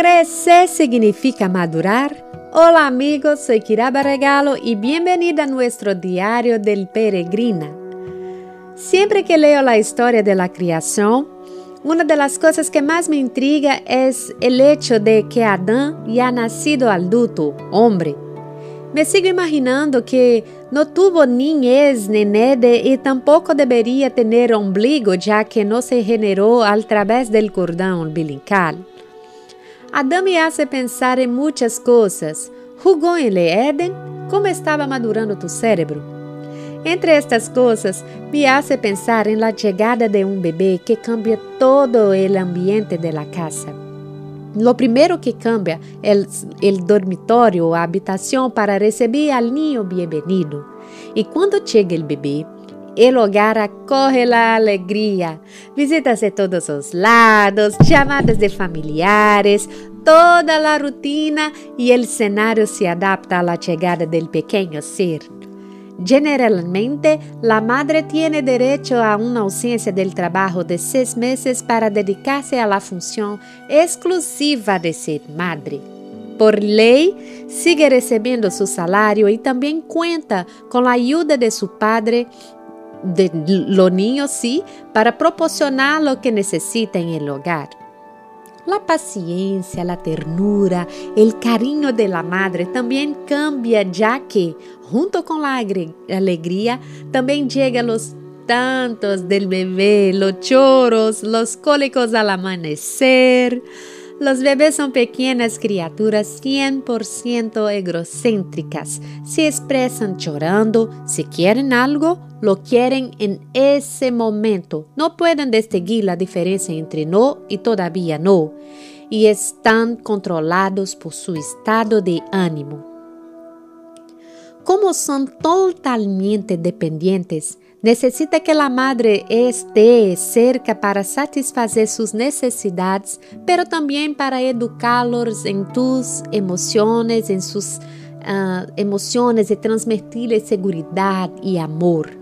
Crecer significa madurar. Hola amigos, soy Kiraba Regalo y bienvenida a nuestro diario del peregrina. Siempre que leo la historia de la creación, una de las cosas que más me intriga es el hecho de que Adán ya nacido adulto, hombre. Me sigo imaginando que no tuvo niñez ni nede y tampoco debería tener ombligo ya que no se generó a través del cordón umbilical. Adão me hace pensar em muitas coisas. Jugou em Le Éden? Como estava madurando tu cérebro? Entre estas coisas, me hace pensar em la chegada de um bebê que cambia todo o ambiente de la casa. Lo primeiro que cambia é o dormitório ou a habitação para receber al niño bienvenido. E quando chega o bebê, el hogar acoge la alegría. Visitas de todos los lados, llamadas de familiares, toda la rutina y el escenario se adapta a la llegada del pequeño ser. Generalmente, la madre tiene derecho a una ausencia del trabajo de seis meses para dedicarse a la función exclusiva de ser madre. Por ley, sigue recibiendo su salario y también cuenta con la ayuda de su padre de los niños sí, para proporcionar lo que necesita en el hogar. La paciencia, la ternura, el cariño de la madre también cambia ya que, junto con la alegría, también llegan los tantos del bebé, los choros, los cólicos al amanecer, los bebés son pequeñas criaturas 100% egocéntricas. Se expresan llorando. Si quieren algo, lo quieren en ese momento. No pueden distinguir la diferencia entre no y todavía no. Y están controlados por su estado de ánimo. Como son totalmente dependientes, Necessita que a madre esté cerca para satisfazer suas necessidades, pero também para educá-los em tus emoções, em suas uh, emoções e transmitir segurança e amor.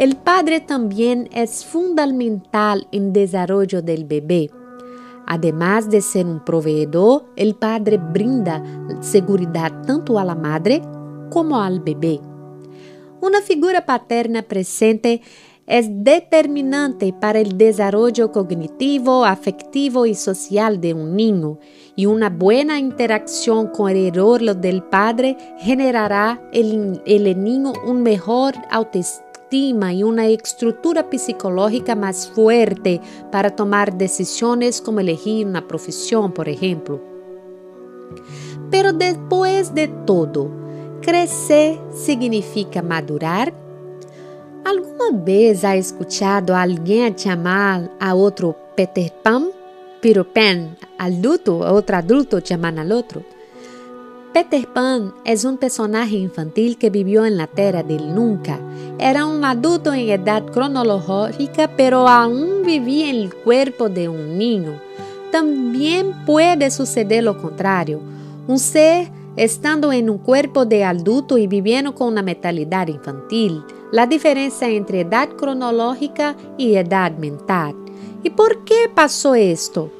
El padre também é fundamental em desenvolvimento del bebê. Además de ser um proveedor, el padre brinda segurança tanto à madre como ao bebê. Una figura paterna presente es determinante para el desarrollo cognitivo, afectivo y social de un niño, y una buena interacción con el rol del padre generará en el, el niño un mejor autoestima y una estructura psicológica más fuerte para tomar decisiones como elegir una profesión, por ejemplo. Pero después de todo, Crescer significa madurar? Alguma vez ha escuchado a alguém chamar a outro Peter Pan? Peter Pan, adulto, outro adulto chamando al outro? Peter Pan é um personagem infantil que viveu na Terra del Nunca. Era um adulto em idade cronológica, pero aún vivia em el cuerpo de um niño. Também pode suceder lo contrário. Um ser estando em um corpo de adulto e vivendo com uma mentalidade infantil, a diferença entre idade cronológica e idade mental. E por que passou isto?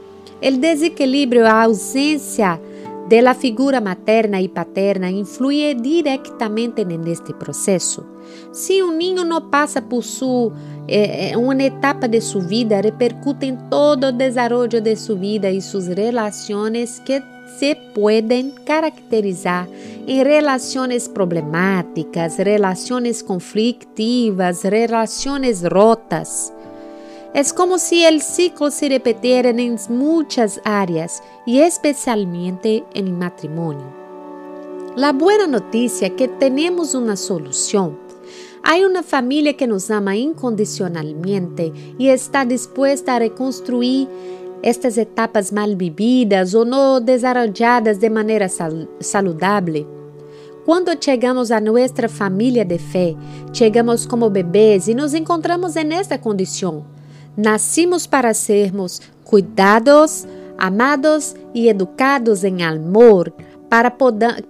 O desequilíbrio, a ausência de la figura materna e paterna influye diretamente neste processo. Se um niño não passa por su, eh, uma etapa de sua vida, repercute em todo o desenvolvimento de sua vida e suas relações que se pueden caracterizar en relaciones problemáticas, relaciones conflictivas, relaciones rotas. Es como si el ciclo se repitiera en muchas áreas y especialmente en el matrimonio. La buena noticia es que tenemos una solución. Hay una familia que nos ama incondicionalmente y está dispuesta a reconstruir estas etapas mal vividas ou não desarrolladas de maneira sal saudável. Quando chegamos a nossa família de fé, chegamos como bebês e nos encontramos nesta condição. Nascimos para sermos cuidados, amados e educados em amor, para,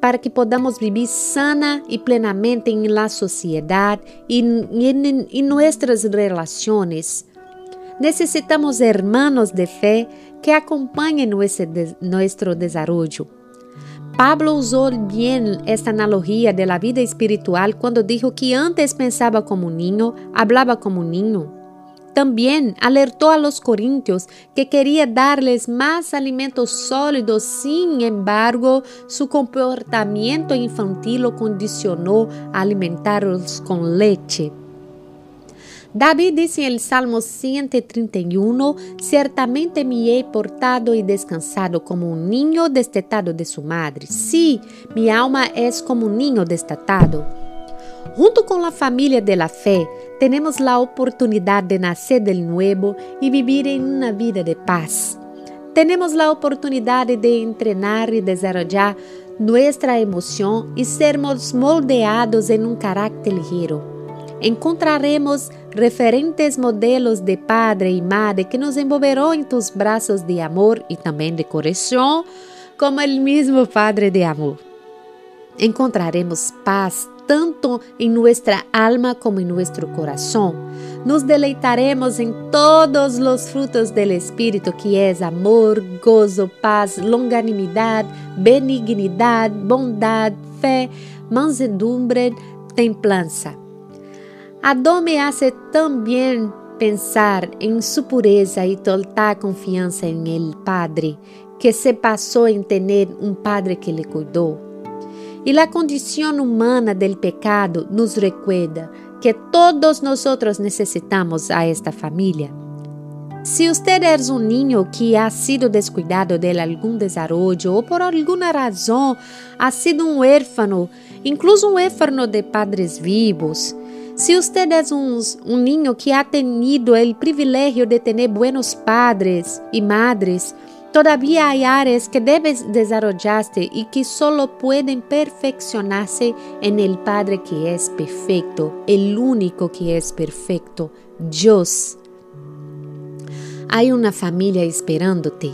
para que podamos viver sana e plenamente em la sociedade e em nossas relações Necesitamos hermanos de fe que acompañen nuestro desarrollo. Pablo usó bien esta analogía de la vida espiritual cuando dijo que antes pensaba como un niño, hablaba como un niño. También alertó a los corintios que quería darles más alimentos sólidos, sin embargo, su comportamiento infantil lo condicionó a alimentarlos con leche. David dice en el Salmo 131, Ciertamente me he portado y descansado como un niño destetado de su madre. Sí, mi alma es como un niño destetado. Junto con la familia de la fe, tenemos la oportunidad de nacer del nuevo y vivir en una vida de paz. Tenemos la oportunidad de entrenar y desarrollar nuestra emoción y sermos moldeados en un carácter ligero encontraremos referentes modelos de padre y madre que nos envolverán en tus brazos de amor y también de corrección, como el mismo Padre de amor. Encontraremos paz tanto en nuestra alma como en nuestro corazón. Nos deleitaremos en todos los frutos del Espíritu, que es amor, gozo, paz, longanimidad, benignidad, bondad, fe, mansedumbre, templanza. Adão me hace também pensar em sua pureza e total confiança em el Padre, que se passou em ter um Padre que lhe cuidou. E a condição humana del pecado nos recuerda que todos nós necessitamos a esta família. Se você é um niño que ha sido descuidado de algum desarrollo ou por alguma razão ha sido um huérfano, incluso um huérfano de padres vivos, Si usted es un, un, niño que ha tenido el privilegio de tener buenos padres y madres, todavía hay áreas que debes desarrollarte y que solo pueden perfeccionarse en el Padre que es perfecto, el único que es perfecto, Dios. Hay una familia esperándote.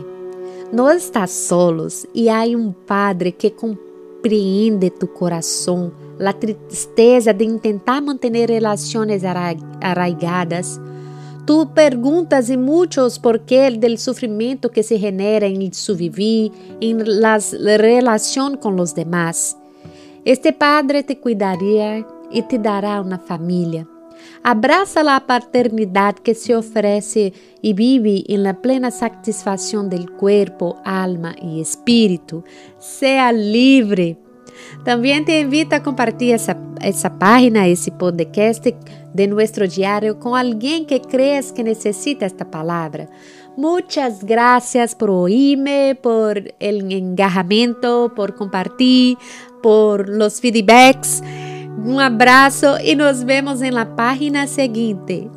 No estás solos y hay un Padre que compreende tu corazón a tristeza de tentar manter relações arraigadas. Tu perguntas e muitos porquê do sofrimento que se genera em su vivir, em las relação com os demás. Este Padre te cuidaria e te dará uma família. Abraça a paternidade que se oferece e vive em la plena satisfação del cuerpo, alma e espírito. Sea livre También te invito a compartir esa, esa página, ese podcast de nuestro diario con alguien que crees que necesita esta palabra. Muchas gracias por oírme, por el engajamiento, por compartir, por los feedbacks. Un abrazo y nos vemos en la página siguiente.